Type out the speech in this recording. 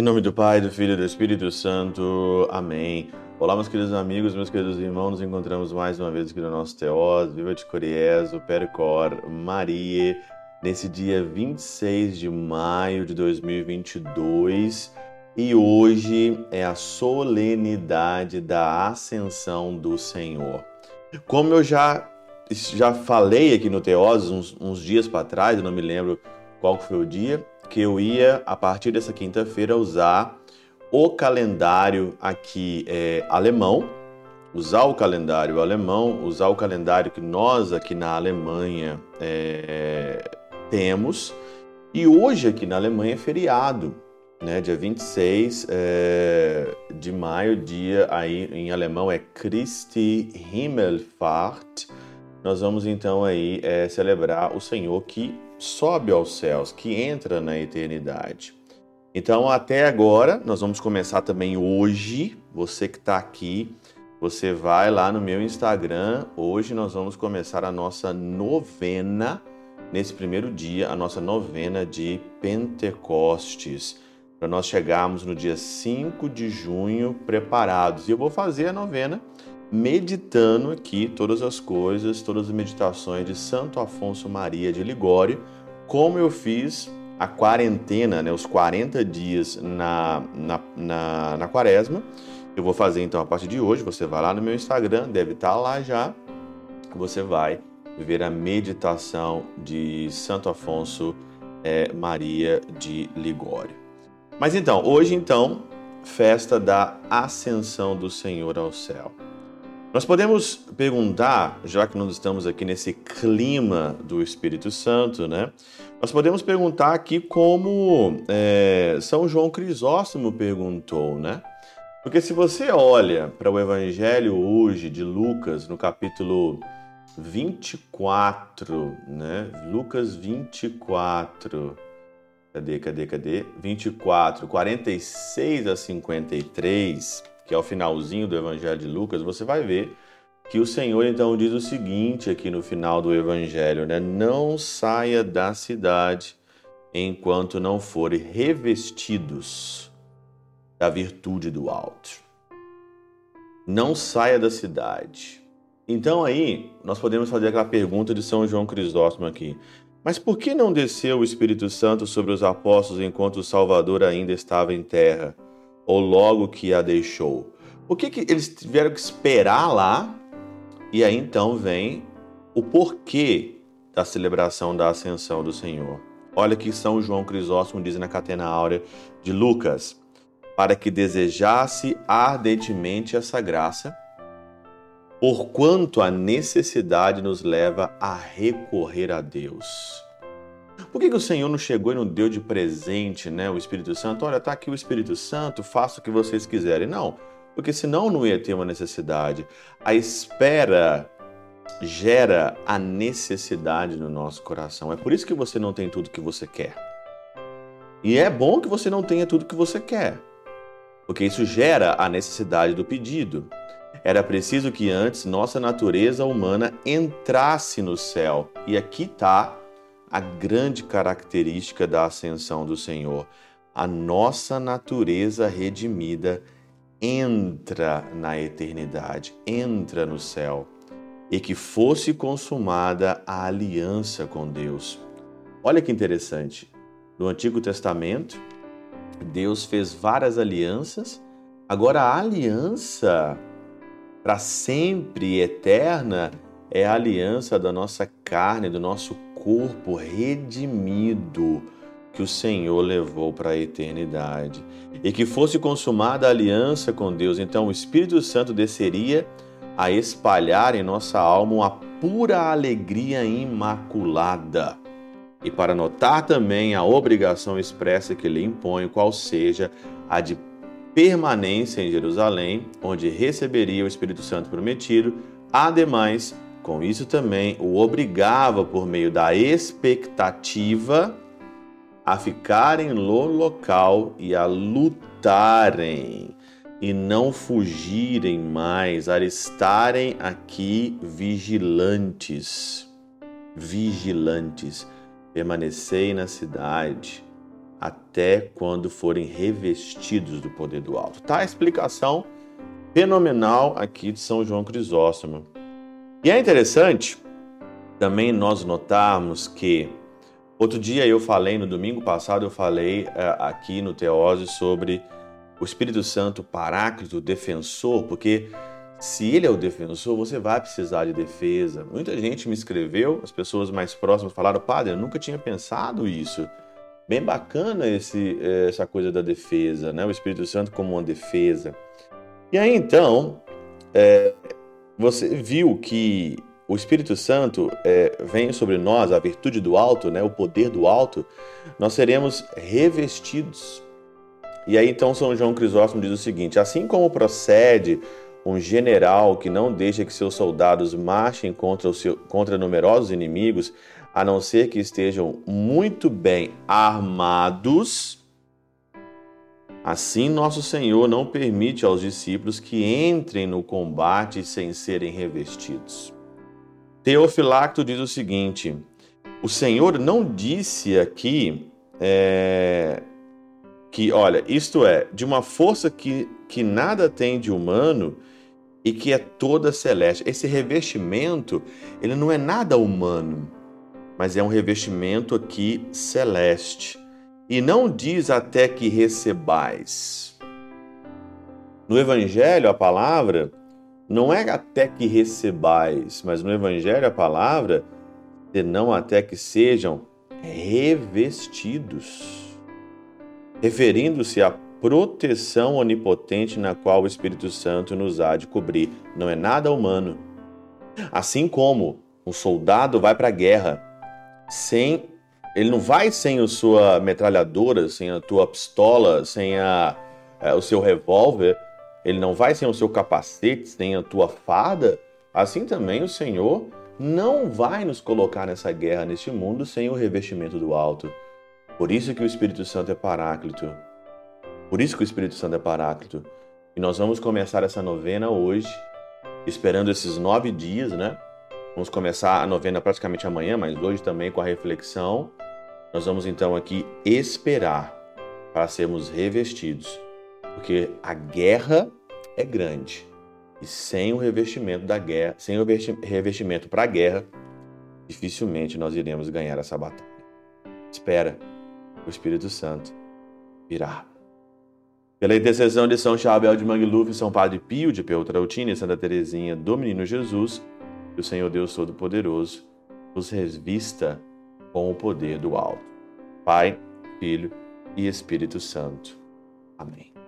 Em nome do Pai, do Filho e do Espírito Santo. Amém. Olá, meus queridos amigos, meus queridos irmãos. Nos encontramos mais uma vez aqui no nosso Teós, Viva de Coriés, o Percor, Maria, nesse dia 26 de maio de 2022. E hoje é a solenidade da Ascensão do Senhor. Como eu já, já falei aqui no Teós uns, uns dias para trás, eu não me lembro qual foi o dia, que eu ia, a partir dessa quinta-feira, usar o calendário aqui é, alemão, usar o calendário alemão, usar o calendário que nós aqui na Alemanha é, temos. E hoje aqui na Alemanha é feriado, né? Dia 26 é, de maio, dia aí em alemão é Christi Himmelfahrt. Nós vamos então aí é, celebrar o Senhor que sobe aos céus, que entra na eternidade. Então, até agora, nós vamos começar também hoje. Você que está aqui, você vai lá no meu Instagram. Hoje nós vamos começar a nossa novena, nesse primeiro dia, a nossa novena de Pentecostes, para nós chegarmos no dia 5 de junho preparados. E eu vou fazer a novena meditando aqui todas as coisas, todas as meditações de Santo Afonso Maria de Ligório, como eu fiz a quarentena, né, os 40 dias na, na, na, na quaresma. Eu vou fazer então a partir de hoje. Você vai lá no meu Instagram, deve estar lá já. Você vai ver a meditação de Santo Afonso é, Maria de Ligório. Mas então, hoje então, festa da Ascensão do Senhor ao céu. Nós podemos perguntar, já que nós estamos aqui nesse clima do Espírito Santo, né? Nós podemos perguntar aqui como é, São João Crisóstomo perguntou, né? Porque se você olha para o Evangelho hoje de Lucas, no capítulo 24, né? Lucas 24. Cadê, cadê, cadê? 24, 46 a 53 que é o finalzinho do Evangelho de Lucas, você vai ver que o Senhor então diz o seguinte aqui no final do Evangelho, né? Não saia da cidade enquanto não forem revestidos da virtude do alto. Não saia da cidade. Então aí nós podemos fazer aquela pergunta de São João Crisóstomo aqui. Mas por que não desceu o Espírito Santo sobre os apóstolos enquanto o Salvador ainda estava em terra? ou logo que a deixou? Por que, que eles tiveram que esperar lá? E aí então vem o porquê da celebração da ascensão do Senhor. Olha que São João Crisóstomo diz na Catena Áurea de Lucas: para que desejasse ardentemente essa graça, porquanto a necessidade nos leva a recorrer a Deus. Por que, que o Senhor não chegou e não deu de presente né, o Espírito Santo? Olha, está aqui o Espírito Santo, faça o que vocês quiserem. Não, porque senão não ia ter uma necessidade. A espera gera a necessidade no nosso coração. É por isso que você não tem tudo que você quer. E é bom que você não tenha tudo que você quer, porque isso gera a necessidade do pedido. Era preciso que antes nossa natureza humana entrasse no céu. E aqui está a grande característica da ascensão do Senhor. A nossa natureza redimida entra na eternidade, entra no céu, e que fosse consumada a aliança com Deus. Olha que interessante. No Antigo Testamento, Deus fez várias alianças. Agora, a aliança para sempre eterna é a aliança da nossa carne, do nosso corpo redimido que o Senhor levou para a eternidade e que fosse consumada a aliança com Deus. Então o Espírito Santo desceria a espalhar em nossa alma uma pura alegria imaculada. E para notar também a obrigação expressa que lhe impõe, qual seja a de permanência em Jerusalém, onde receberia o Espírito Santo prometido, ademais com isso também o obrigava, por meio da expectativa, a ficarem no local e a lutarem. e não fugirem mais, a estarem aqui vigilantes. Vigilantes. Permanecei na cidade até quando forem revestidos do poder do alto. Tá a explicação fenomenal aqui de São João Crisóstomo. E é interessante também nós notarmos que outro dia eu falei, no domingo passado, eu falei uh, aqui no Teose sobre o Espírito Santo Paráclito, defensor, porque se ele é o defensor, você vai precisar de defesa. Muita gente me escreveu, as pessoas mais próximas falaram, padre, eu nunca tinha pensado isso. Bem bacana esse, eh, essa coisa da defesa, né? O Espírito Santo como uma defesa. E aí então, é, você viu que o Espírito Santo é, vem sobre nós, a virtude do alto, né, o poder do alto, nós seremos revestidos. E aí então São João Crisóstomo diz o seguinte: assim como procede um general que não deixa que seus soldados marchem contra, seu, contra numerosos inimigos, a não ser que estejam muito bem armados, Assim, nosso Senhor não permite aos discípulos que entrem no combate sem serem revestidos. Teofilacto diz o seguinte: o Senhor não disse aqui é, que, olha, isto é, de uma força que, que nada tem de humano e que é toda celeste. Esse revestimento, ele não é nada humano, mas é um revestimento aqui celeste e não diz até que recebais. No Evangelho, a palavra não é até que recebais, mas no Evangelho, a palavra senão até que sejam revestidos, referindo-se à proteção onipotente na qual o Espírito Santo nos há de cobrir. Não é nada humano. Assim como um soldado vai para a guerra sem ele não vai sem a sua metralhadora, sem a tua pistola, sem a, a, o seu revólver. Ele não vai sem o seu capacete, sem a tua fada. Assim também o Senhor não vai nos colocar nessa guerra, neste mundo, sem o revestimento do alto. Por isso que o Espírito Santo é paráclito. Por isso que o Espírito Santo é paráclito. E nós vamos começar essa novena hoje, esperando esses nove dias, né? Vamos começar a novena praticamente amanhã, mas hoje também com a reflexão. Nós vamos então aqui esperar para sermos revestidos, porque a guerra é grande e sem o revestimento da guerra, sem o revestimento para a guerra, dificilmente nós iremos ganhar essa batalha. Espera, o Espírito Santo virá. Pela intercessão de São Chabel de Mangluf, São Padre Pio de Peltrautina e Santa Teresinha do Menino Jesus, que o Senhor Deus Todo-Poderoso nos revista com o poder do alto. Pai, Filho e Espírito Santo. Amém.